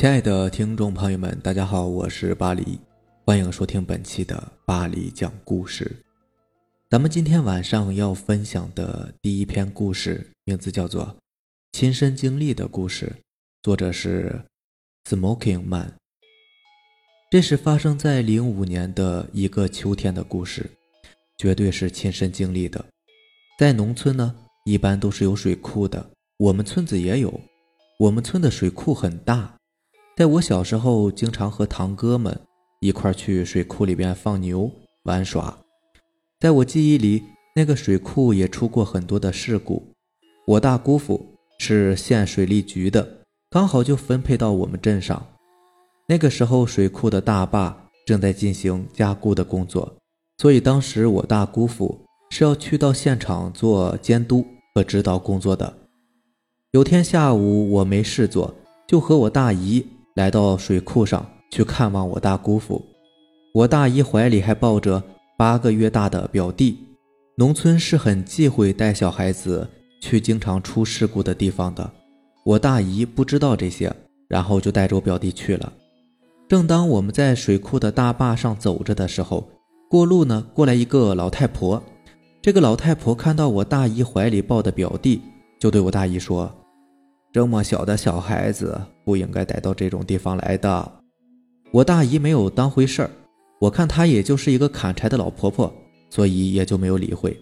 亲爱的听众朋友们，大家好，我是巴黎，欢迎收听本期的巴黎讲故事。咱们今天晚上要分享的第一篇故事，名字叫做《亲身经历的故事》，作者是 Smoking Man。这是发生在零五年的一个秋天的故事，绝对是亲身经历的。在农村呢，一般都是有水库的，我们村子也有。我们村的水库很大，在我小时候，经常和堂哥们一块去水库里边放牛玩耍。在我记忆里，那个水库也出过很多的事故。我大姑父是县水利局的，刚好就分配到我们镇上。那个时候，水库的大坝正在进行加固的工作，所以当时我大姑父是要去到现场做监督和指导工作的。有天下午，我没事做，就和我大姨来到水库上去看望我大姑父。我大姨怀里还抱着八个月大的表弟。农村是很忌讳带小孩子去经常出事故的地方的。我大姨不知道这些，然后就带着我表弟去了。正当我们在水库的大坝上走着的时候，过路呢过来一个老太婆。这个老太婆看到我大姨怀里抱的表弟，就对我大姨说。这么小的小孩子不应该带到这种地方来的。我大姨没有当回事儿，我看她也就是一个砍柴的老婆婆，所以也就没有理会。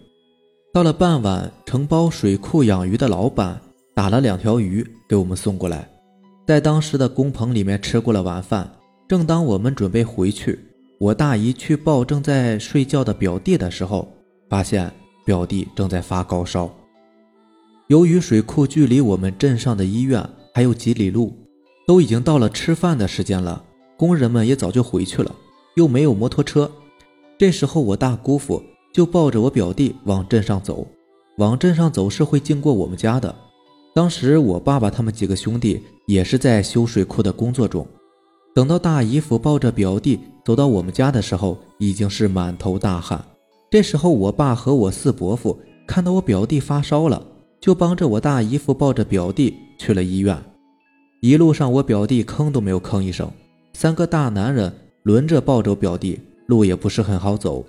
到了傍晚，承包水库养鱼的老板打了两条鱼给我们送过来，在当时的工棚里面吃过了晚饭。正当我们准备回去，我大姨去抱正在睡觉的表弟的时候，发现表弟正在发高烧。由于水库距离我们镇上的医院还有几里路，都已经到了吃饭的时间了，工人们也早就回去了，又没有摩托车。这时候，我大姑父就抱着我表弟往镇上走。往镇上走是会经过我们家的。当时我爸爸他们几个兄弟也是在修水库的工作中。等到大姨夫抱着表弟走到我们家的时候，已经是满头大汗。这时候，我爸和我四伯父看到我表弟发烧了。就帮着我大姨夫抱着表弟去了医院。一路上，我表弟吭都没有吭一声。三个大男人轮着抱着表弟，路也不是很好走。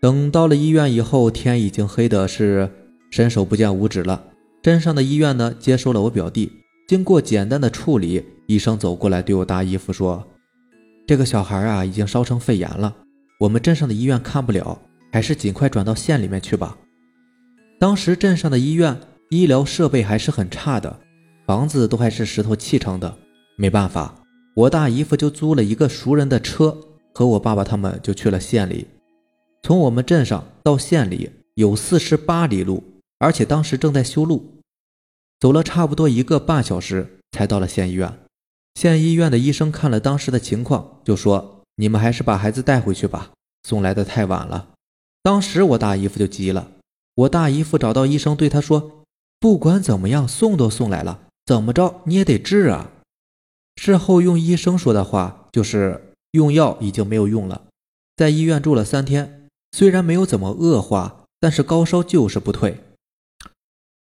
等到了医院以后，天已经黑的是伸手不见五指了。镇上的医院呢，接收了我表弟，经过简单的处理，医生走过来对我大姨夫说：“这个小孩啊，已经烧成肺炎了，我们镇上的医院看不了，还是尽快转到县里面去吧。”当时镇上的医院医疗设备还是很差的，房子都还是石头砌成的。没办法，我大姨夫就租了一个熟人的车，和我爸爸他们就去了县里。从我们镇上到县里有四十八里路，而且当时正在修路，走了差不多一个半小时才到了县医院。县医院的医生看了当时的情况，就说：“你们还是把孩子带回去吧，送来的太晚了。”当时我大姨夫就急了。我大姨夫找到医生，对他说：“不管怎么样，送都送来了，怎么着你也得治啊。”事后用医生说的话就是：用药已经没有用了，在医院住了三天，虽然没有怎么恶化，但是高烧就是不退。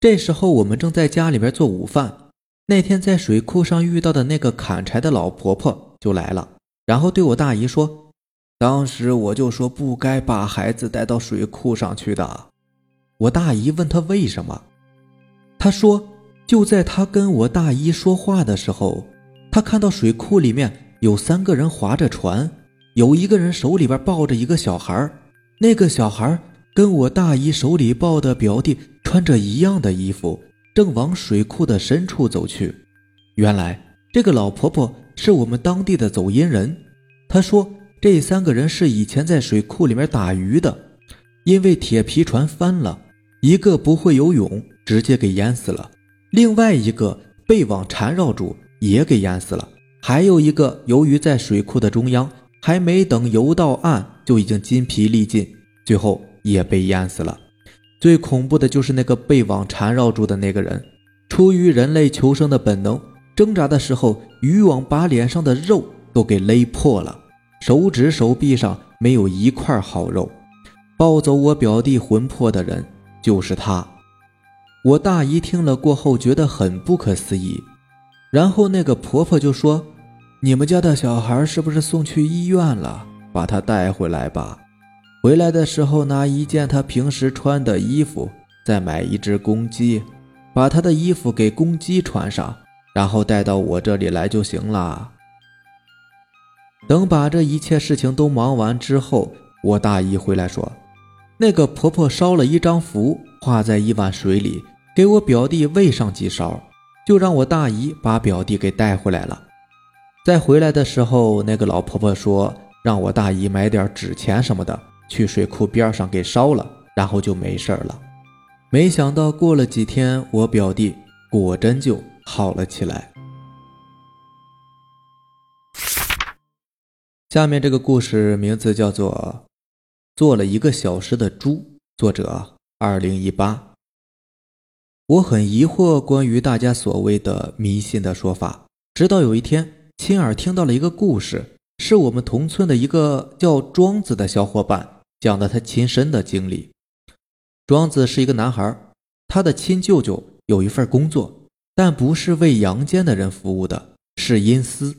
这时候我们正在家里边做午饭，那天在水库上遇到的那个砍柴的老婆婆就来了，然后对我大姨说：“当时我就说不该把孩子带到水库上去的。”我大姨问他为什么，他说：“就在他跟我大姨说话的时候，他看到水库里面有三个人划着船，有一个人手里边抱着一个小孩那个小孩跟我大姨手里抱的表弟穿着一样的衣服，正往水库的深处走去。原来这个老婆婆是我们当地的走阴人。她说，这三个人是以前在水库里面打鱼的，因为铁皮船翻了。”一个不会游泳，直接给淹死了；另外一个被网缠绕住，也给淹死了；还有一个由于在水库的中央，还没等游到岸，就已经筋疲力尽，最后也被淹死了。最恐怖的就是那个被网缠绕住的那个人，出于人类求生的本能，挣扎的时候，渔网把脸上的肉都给勒破了，手指、手臂上没有一块好肉。抱走我表弟魂魄的人。就是他，我大姨听了过后觉得很不可思议。然后那个婆婆就说：“你们家的小孩是不是送去医院了？把他带回来吧。回来的时候拿一件他平时穿的衣服，再买一只公鸡，把他的衣服给公鸡穿上，然后带到我这里来就行了。”等把这一切事情都忙完之后，我大姨回来说：“那个婆婆烧了一张符，画在一碗水里，给我表弟喂上几勺。”就让我大姨把表弟给带回来了。在回来的时候，那个老婆婆说让我大姨买点纸钱什么的，去水库边上给烧了，然后就没事了。没想到过了几天，我表弟果真就好了起来。下面这个故事名字叫做《做了一个小时的猪》，作者二零一八。我很疑惑关于大家所谓的迷信的说法，直到有一天亲耳听到了一个故事，是我们同村的一个叫庄子的小伙伴讲的他亲身的经历。庄子是一个男孩，他的亲舅舅有一份工作，但不是为阳间的人服务的，是阴司。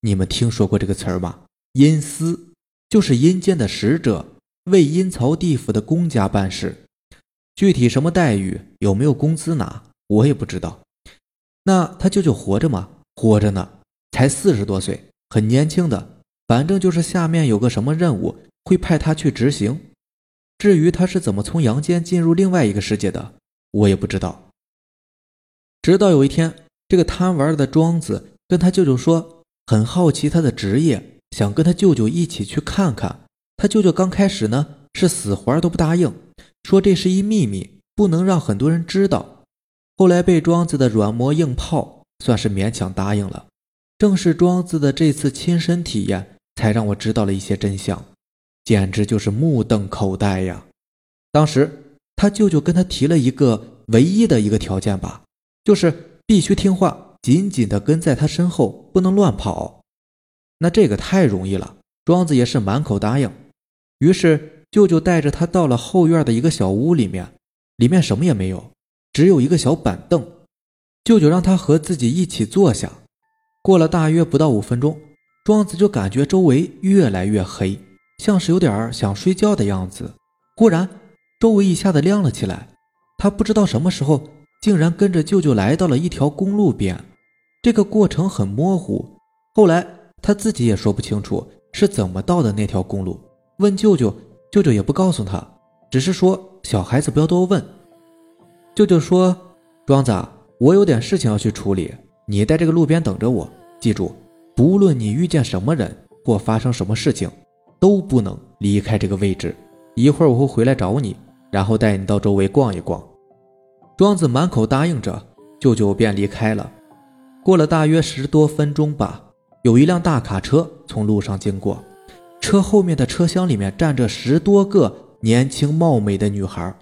你们听说过这个词儿吗？阴司就是阴间的使者，为阴曹地府的公家办事。具体什么待遇，有没有工资拿，我也不知道。那他舅舅活着吗？活着呢，才四十多岁，很年轻的。反正就是下面有个什么任务，会派他去执行。至于他是怎么从阳间进入另外一个世界的，我也不知道。直到有一天，这个贪玩的庄子跟他舅舅说，很好奇他的职业，想跟他舅舅一起去看看。他舅舅刚开始呢，是死活都不答应。说这是一秘密，不能让很多人知道。后来被庄子的软磨硬泡，算是勉强答应了。正是庄子的这次亲身体验，才让我知道了一些真相，简直就是目瞪口呆呀！当时他舅舅跟他提了一个唯一的一个条件吧，就是必须听话，紧紧的跟在他身后，不能乱跑。那这个太容易了，庄子也是满口答应。于是。舅舅带着他到了后院的一个小屋里面，里面什么也没有，只有一个小板凳。舅舅让他和自己一起坐下。过了大约不到五分钟，庄子就感觉周围越来越黑，像是有点想睡觉的样子。忽然，周围一下子亮了起来。他不知道什么时候，竟然跟着舅舅来到了一条公路边。这个过程很模糊，后来他自己也说不清楚是怎么到的那条公路。问舅舅。舅舅也不告诉他，只是说小孩子不要多问。舅舅说：“庄子，我有点事情要去处理，你在这个路边等着我。记住，不论你遇见什么人或发生什么事情，都不能离开这个位置。一会儿我会回来找你，然后带你到周围逛一逛。”庄子满口答应着，舅舅便离开了。过了大约十多分钟吧，有一辆大卡车从路上经过。车后面的车厢里面站着十多个年轻貌美的女孩，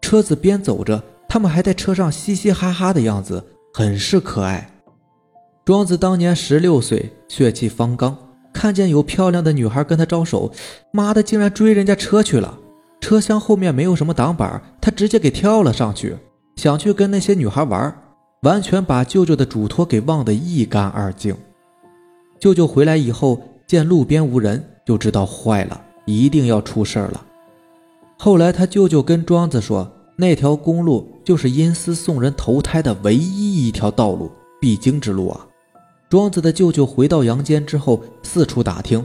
车子边走着，他们还在车上嘻嘻哈哈的样子，很是可爱。庄子当年十六岁，血气方刚，看见有漂亮的女孩跟他招手，妈的，竟然追人家车去了。车厢后面没有什么挡板，他直接给跳了上去，想去跟那些女孩玩，完全把舅舅的嘱托给忘得一干二净。舅舅回来以后，见路边无人。就知道坏了，一定要出事儿了。后来他舅舅跟庄子说，那条公路就是阴司送人投胎的唯一一条道路，必经之路啊。庄子的舅舅回到阳间之后，四处打听，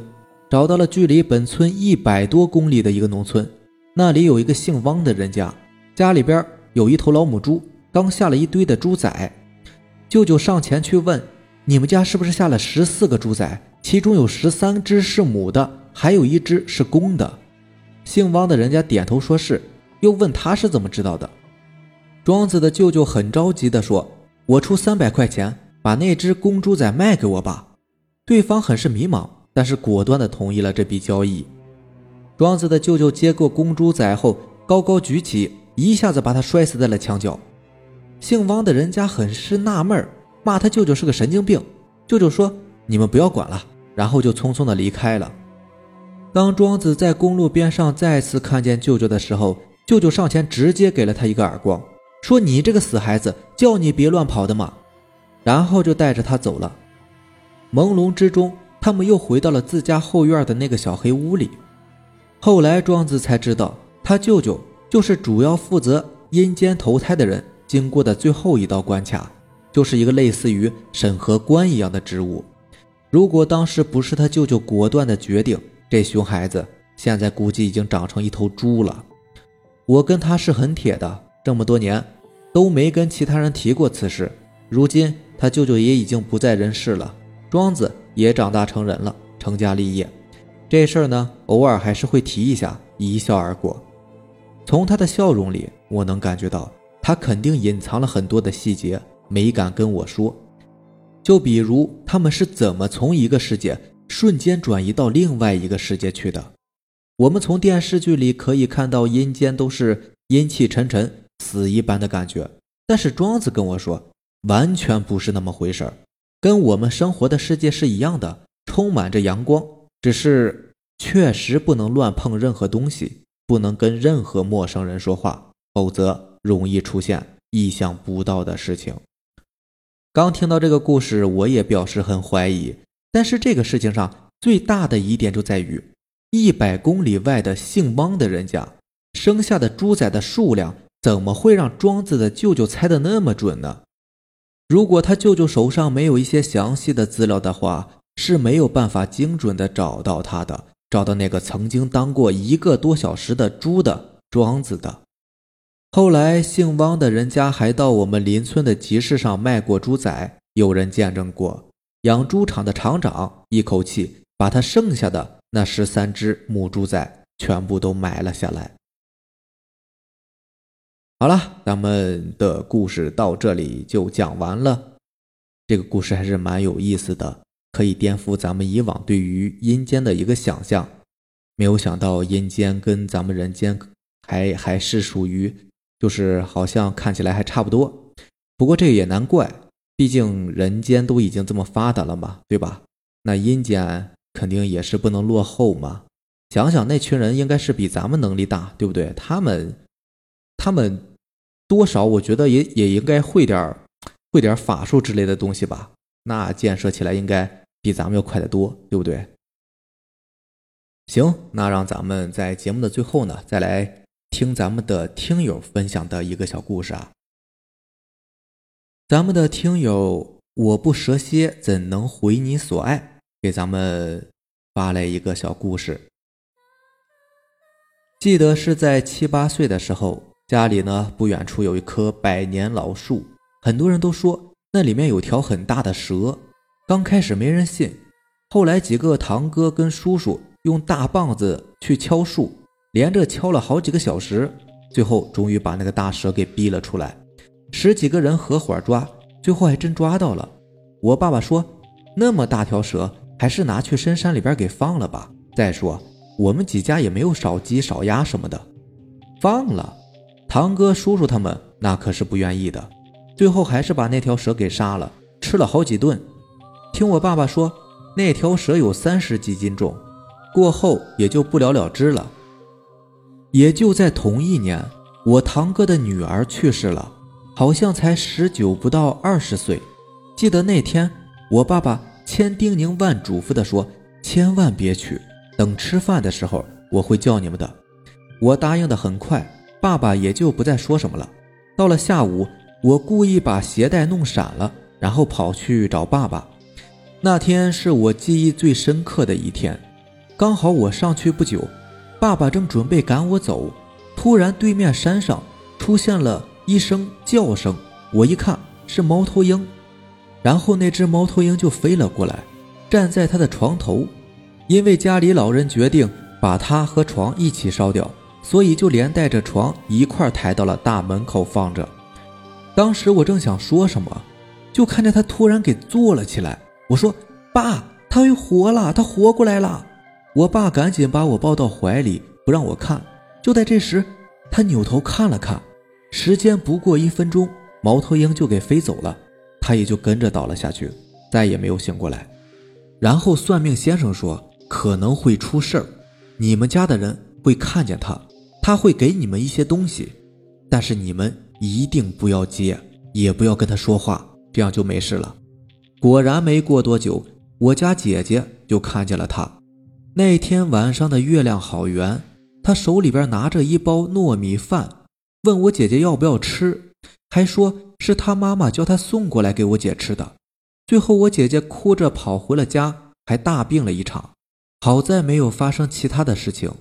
找到了距离本村一百多公里的一个农村，那里有一个姓汪的人家，家里边有一头老母猪，刚下了一堆的猪崽。舅舅上前去问：“你们家是不是下了十四个猪崽？”其中有十三只是母的，还有一只是公的。姓汪的人家点头说是，又问他是怎么知道的。庄子的舅舅很着急地说：“我出三百块钱把那只公猪仔卖给我吧。”对方很是迷茫，但是果断地同意了这笔交易。庄子的舅舅接过公猪仔后，高高举起，一下子把他摔死在了墙角。姓汪的人家很是纳闷，骂他舅舅是个神经病。舅舅说：“你们不要管了。”然后就匆匆的离开了。当庄子在公路边上再次看见舅舅的时候，舅舅上前直接给了他一个耳光，说：“你这个死孩子，叫你别乱跑的嘛！”然后就带着他走了。朦胧之中，他们又回到了自家后院的那个小黑屋里。后来庄子才知道，他舅舅就是主要负责阴间投胎的人经过的最后一道关卡，就是一个类似于审核官一样的职务。如果当时不是他舅舅果断的决定，这熊孩子现在估计已经长成一头猪了。我跟他是很铁的，这么多年都没跟其他人提过此事。如今他舅舅也已经不在人世了。庄子也长大成人了，成家立业，这事儿呢，偶尔还是会提一下，一笑而过。从他的笑容里，我能感觉到他肯定隐藏了很多的细节，没敢跟我说。就比如他们是怎么从一个世界瞬间转移到另外一个世界去的？我们从电视剧里可以看到阴间都是阴气沉沉、死一般的感觉，但是庄子跟我说，完全不是那么回事儿。跟我们生活的世界是一样的，充满着阳光，只是确实不能乱碰任何东西，不能跟任何陌生人说话，否则容易出现意想不到的事情。刚听到这个故事，我也表示很怀疑。但是这个事情上最大的疑点就在于，一百公里外的姓汪的人家生下的猪仔的数量，怎么会让庄子的舅舅猜的那么准呢？如果他舅舅手上没有一些详细的资料的话，是没有办法精准的找到他的，找到那个曾经当过一个多小时的猪的庄子的。后来姓汪的人家还到我们邻村的集市上卖过猪仔，有人见证过养猪场的厂长一口气把他剩下的那十三只母猪仔全部都买了下来。好了，咱们的故事到这里就讲完了。这个故事还是蛮有意思的，可以颠覆咱们以往对于阴间的一个想象。没有想到阴间跟咱们人间还还是属于，就是好像看起来还差不多。不过这也难怪，毕竟人间都已经这么发达了嘛，对吧？那阴间肯定也是不能落后嘛。想想那群人应该是比咱们能力大，对不对？他们。他们多少，我觉得也也应该会点会点法术之类的东西吧？那建设起来应该比咱们要快得多，对不对？行，那让咱们在节目的最后呢，再来听咱们的听友分享的一个小故事啊。咱们的听友我不蛇蝎怎能回你所爱？给咱们发来一个小故事，记得是在七八岁的时候。家里呢，不远处有一棵百年老树，很多人都说那里面有条很大的蛇。刚开始没人信，后来几个堂哥跟叔叔用大棒子去敲树，连着敲了好几个小时，最后终于把那个大蛇给逼了出来。十几个人合伙抓，最后还真抓到了。我爸爸说，那么大条蛇，还是拿去深山里边给放了吧。再说我们几家也没有少鸡少鸭什么的，放了。堂哥、叔叔他们那可是不愿意的，最后还是把那条蛇给杀了，吃了好几顿。听我爸爸说，那条蛇有三十几斤重，过后也就不了了之了。也就在同一年，我堂哥的女儿去世了，好像才十九不到二十岁。记得那天，我爸爸千叮咛万嘱咐的说：“千万别去，等吃饭的时候我会叫你们的。”我答应的很快。爸爸也就不再说什么了。到了下午，我故意把鞋带弄闪了，然后跑去找爸爸。那天是我记忆最深刻的一天。刚好我上去不久，爸爸正准备赶我走，突然对面山上出现了一声叫声。我一看是猫头鹰，然后那只猫头鹰就飞了过来，站在他的床头。因为家里老人决定把它和床一起烧掉。所以就连带着床一块抬到了大门口放着。当时我正想说什么，就看见他突然给坐了起来。我说：“爸，他又活了，他活过来了。”我爸赶紧把我抱到怀里，不让我看。就在这时，他扭头看了看，时间不过一分钟，猫头鹰就给飞走了，他也就跟着倒了下去，再也没有醒过来。然后算命先生说可能会出事儿，你们家的人会看见他。他会给你们一些东西，但是你们一定不要接，也不要跟他说话，这样就没事了。果然没过多久，我家姐姐就看见了他。那天晚上的月亮好圆，他手里边拿着一包糯米饭，问我姐姐要不要吃，还说是他妈妈叫他送过来给我姐吃的。最后我姐姐哭着跑回了家，还大病了一场，好在没有发生其他的事情。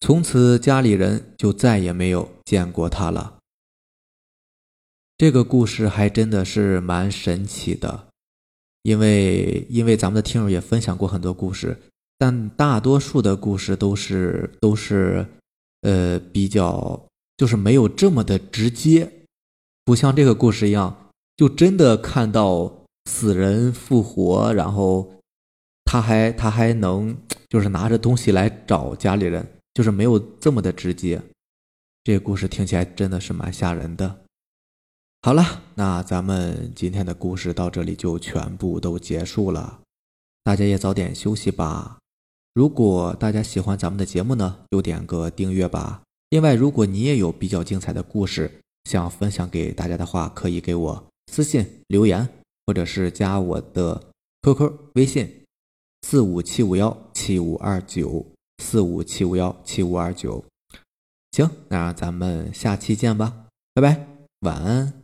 从此家里人就再也没有见过他了。这个故事还真的是蛮神奇的，因为因为咱们的听友也分享过很多故事，但大多数的故事都是都是，呃，比较就是没有这么的直接，不像这个故事一样，就真的看到死人复活，然后他还他还能就是拿着东西来找家里人。就是没有这么的直接，这个故事听起来真的是蛮吓人的。好了，那咱们今天的故事到这里就全部都结束了，大家也早点休息吧。如果大家喜欢咱们的节目呢，就点个订阅吧。另外，如果你也有比较精彩的故事想分享给大家的话，可以给我私信留言，或者是加我的 QQ 微信四五七五幺七五二九。四五七五幺七五二九，行，那咱们下期见吧，拜拜，晚安。